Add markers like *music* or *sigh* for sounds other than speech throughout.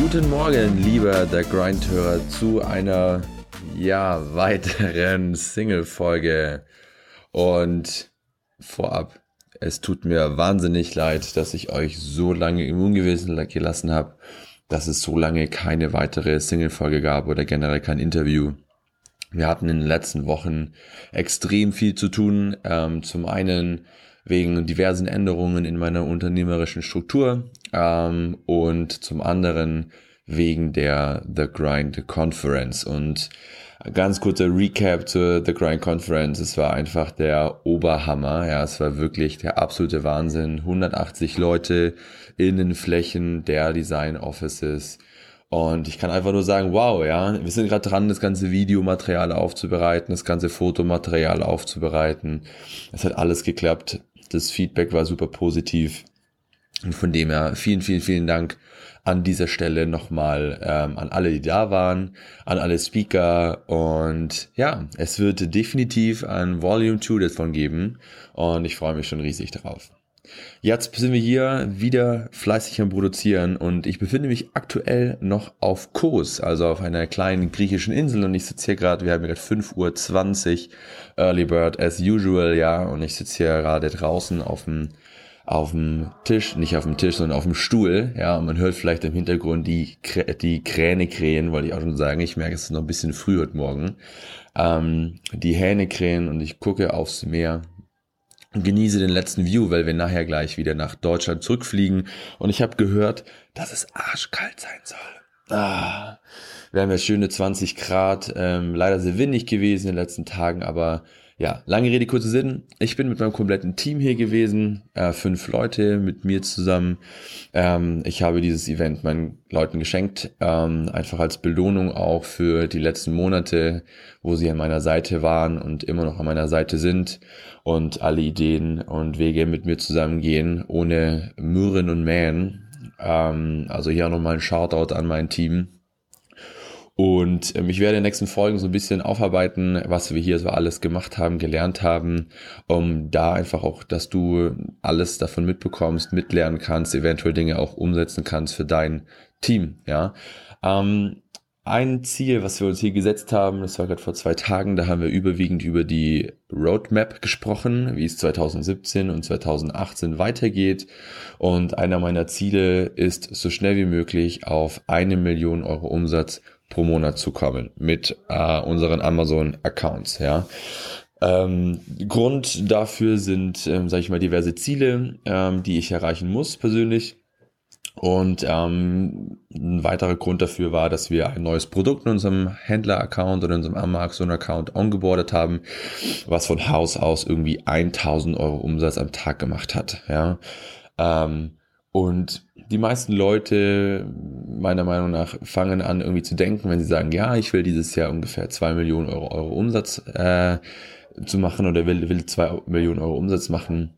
Guten Morgen, lieber der Grind-Hörer, zu einer ja weiteren Single-Folge. Und vorab, es tut mir wahnsinnig leid, dass ich euch so lange im Ungewissen gelassen habe, dass es so lange keine weitere Single-Folge gab oder generell kein Interview. Wir hatten in den letzten Wochen extrem viel zu tun. Ähm, zum einen wegen diversen Änderungen in meiner unternehmerischen Struktur ähm, und zum anderen wegen der The Grind Conference. Und ganz kurzer Recap zur The Grind Conference. Es war einfach der Oberhammer. Ja, es war wirklich der absolute Wahnsinn. 180 Leute in den Flächen der Design Offices. Und ich kann einfach nur sagen, wow, ja, wir sind gerade dran, das ganze Videomaterial aufzubereiten, das ganze Fotomaterial aufzubereiten. Es hat alles geklappt. Das Feedback war super positiv. Und von dem her vielen, vielen, vielen Dank an dieser Stelle nochmal ähm, an alle, die da waren, an alle Speaker und ja, es wird definitiv ein Volume 2 davon geben und ich freue mich schon riesig darauf. Jetzt sind wir hier wieder fleißig am Produzieren und ich befinde mich aktuell noch auf Kos, also auf einer kleinen griechischen Insel und ich sitze hier gerade, wir haben gerade 5.20 Uhr, Early Bird as usual, ja, und ich sitze hier gerade draußen auf dem auf dem Tisch, nicht auf dem Tisch, sondern auf dem Stuhl, ja, und man hört vielleicht im Hintergrund die, die Kräne krähen, wollte ich auch schon sagen, ich merke, es ist noch ein bisschen früh heute Morgen, ähm, die Hähne krähen und ich gucke aufs Meer, genieße den letzten View, weil wir nachher gleich wieder nach Deutschland zurückfliegen. Und ich habe gehört, dass es arschkalt sein soll. Ah, wir haben ja schöne 20 Grad, ähm, leider sehr windig gewesen in den letzten Tagen, aber ja, lange Rede, kurzer Sinn. Ich bin mit meinem kompletten Team hier gewesen, äh, fünf Leute mit mir zusammen. Ähm, ich habe dieses Event meinen Leuten geschenkt, ähm, einfach als Belohnung auch für die letzten Monate, wo sie an meiner Seite waren und immer noch an meiner Seite sind und alle Ideen und Wege mit mir zusammengehen, ohne Mürren und Mähen. Ähm, also hier nochmal ein Shoutout an mein Team und ähm, ich werde in den nächsten Folgen so ein bisschen aufarbeiten, was wir hier so alles gemacht haben, gelernt haben, um da einfach auch, dass du alles davon mitbekommst, mitlernen kannst, eventuell Dinge auch umsetzen kannst für dein Team. Ja. Ähm, ein Ziel, was wir uns hier gesetzt haben, das war gerade vor zwei Tagen, da haben wir überwiegend über die Roadmap gesprochen, wie es 2017 und 2018 weitergeht. Und einer meiner Ziele ist, so schnell wie möglich auf eine Million Euro Umsatz pro Monat zu kommen mit äh, unseren Amazon-Accounts. Ja. Ähm, Grund dafür sind, ähm, sage ich mal, diverse Ziele, ähm, die ich erreichen muss persönlich. Und ähm, ein weiterer Grund dafür war, dass wir ein neues Produkt in unserem Händler-Account oder in unserem Amazon-Account ongeboardet haben, was von Haus aus irgendwie 1000 Euro Umsatz am Tag gemacht hat. Ja. Ähm, und die meisten Leute, meiner Meinung nach, fangen an irgendwie zu denken, wenn sie sagen, ja, ich will dieses Jahr ungefähr zwei Millionen Euro, Euro Umsatz äh, zu machen oder will, will Millionen Euro Umsatz machen,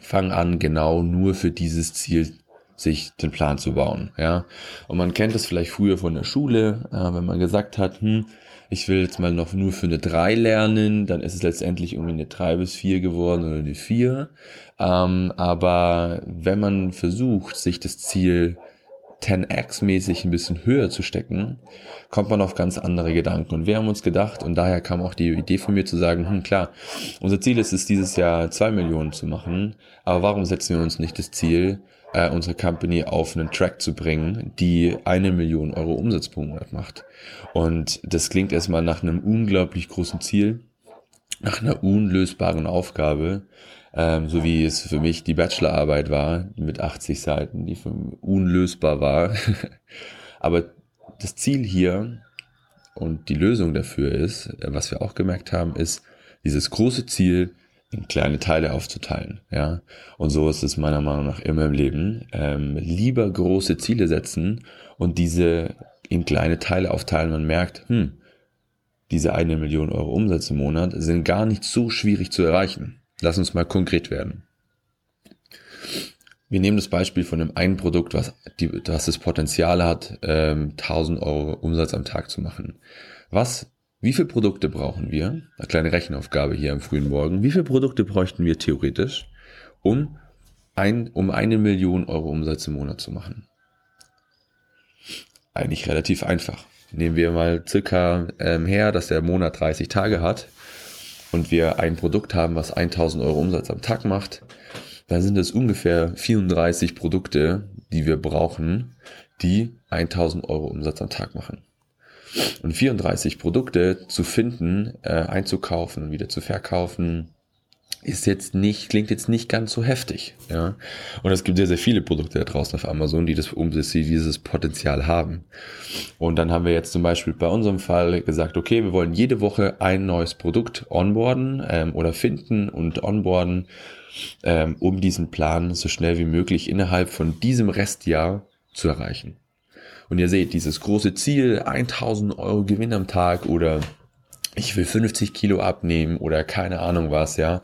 fangen an, genau nur für dieses Ziel sich den Plan zu bauen. Ja, und man kennt das vielleicht früher von der Schule, äh, wenn man gesagt hat, hm, ich will jetzt mal noch nur für eine 3 lernen, dann ist es letztendlich irgendwie eine 3 bis 4 geworden oder eine 4. Ähm, aber wenn man versucht, sich das Ziel 10x-mäßig ein bisschen höher zu stecken, kommt man auf ganz andere Gedanken. Und wir haben uns gedacht, und daher kam auch die Idee von mir zu sagen, hm klar, unser Ziel ist es, dieses Jahr 2 Millionen zu machen, aber warum setzen wir uns nicht das Ziel, äh, unsere Company auf einen Track zu bringen, die eine Million Euro Umsatz pro Monat macht. Und das klingt erstmal nach einem unglaublich großen Ziel, nach einer unlösbaren Aufgabe, ähm, so wie es für mich die Bachelorarbeit war, mit 80 Seiten, die unlösbar war. *laughs* Aber das Ziel hier und die Lösung dafür ist, was wir auch gemerkt haben, ist, dieses große Ziel in kleine Teile aufzuteilen, ja. Und so ist es meiner Meinung nach immer im Leben. Ähm, lieber große Ziele setzen und diese in kleine Teile aufteilen. Man merkt, hm, diese eine Million Euro Umsatz im Monat sind gar nicht so schwierig zu erreichen. Lass uns mal konkret werden. Wir nehmen das Beispiel von einem einen Produkt, was, die, was das Potenzial hat, ähm, 1000 Euro Umsatz am Tag zu machen. Was wie viele Produkte brauchen wir? Eine kleine Rechenaufgabe hier am frühen Morgen. Wie viele Produkte bräuchten wir theoretisch, um, ein, um eine Million Euro Umsatz im Monat zu machen? Eigentlich relativ einfach. Nehmen wir mal circa ähm, her, dass der Monat 30 Tage hat und wir ein Produkt haben, was 1000 Euro Umsatz am Tag macht, dann sind es ungefähr 34 Produkte, die wir brauchen, die 1000 Euro Umsatz am Tag machen. Und 34 Produkte zu finden, äh, einzukaufen und wieder zu verkaufen, ist jetzt nicht, klingt jetzt nicht ganz so heftig, ja. Und es gibt sehr, sehr viele Produkte da draußen auf Amazon, die das, um die dieses Potenzial haben. Und dann haben wir jetzt zum Beispiel bei unserem Fall gesagt, okay, wir wollen jede Woche ein neues Produkt onboarden ähm, oder finden und onboarden, ähm, um diesen Plan so schnell wie möglich innerhalb von diesem Restjahr zu erreichen. Und ihr seht, dieses große Ziel, 1000 Euro Gewinn am Tag oder ich will 50 Kilo abnehmen oder keine Ahnung was, ja.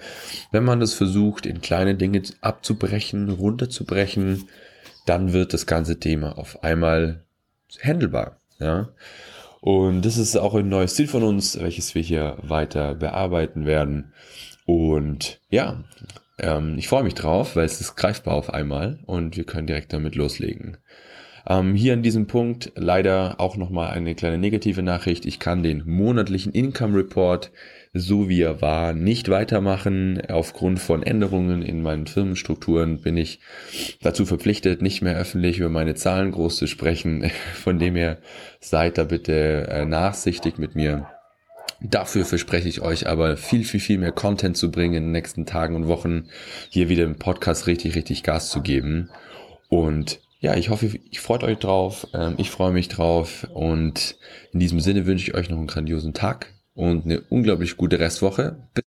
Wenn man das versucht, in kleine Dinge abzubrechen, runterzubrechen, dann wird das ganze Thema auf einmal handelbar, ja. Und das ist auch ein neues Ziel von uns, welches wir hier weiter bearbeiten werden. Und ja, ähm, ich freue mich drauf, weil es ist greifbar auf einmal und wir können direkt damit loslegen. Ähm, hier an diesem Punkt leider auch nochmal eine kleine negative Nachricht. Ich kann den monatlichen Income Report, so wie er war, nicht weitermachen. Aufgrund von Änderungen in meinen Firmenstrukturen bin ich dazu verpflichtet, nicht mehr öffentlich über meine Zahlen groß zu sprechen. *laughs* Von dem her seid da bitte äh, nachsichtig mit mir. Dafür verspreche ich euch aber viel, viel, viel mehr Content zu bringen in den nächsten Tagen und Wochen, hier wieder im Podcast richtig, richtig Gas zu geben. Und ja, ich hoffe, ich freut euch drauf. Ähm, ich freue mich drauf. Und in diesem Sinne wünsche ich euch noch einen grandiosen Tag und eine unglaublich gute Restwoche. Bis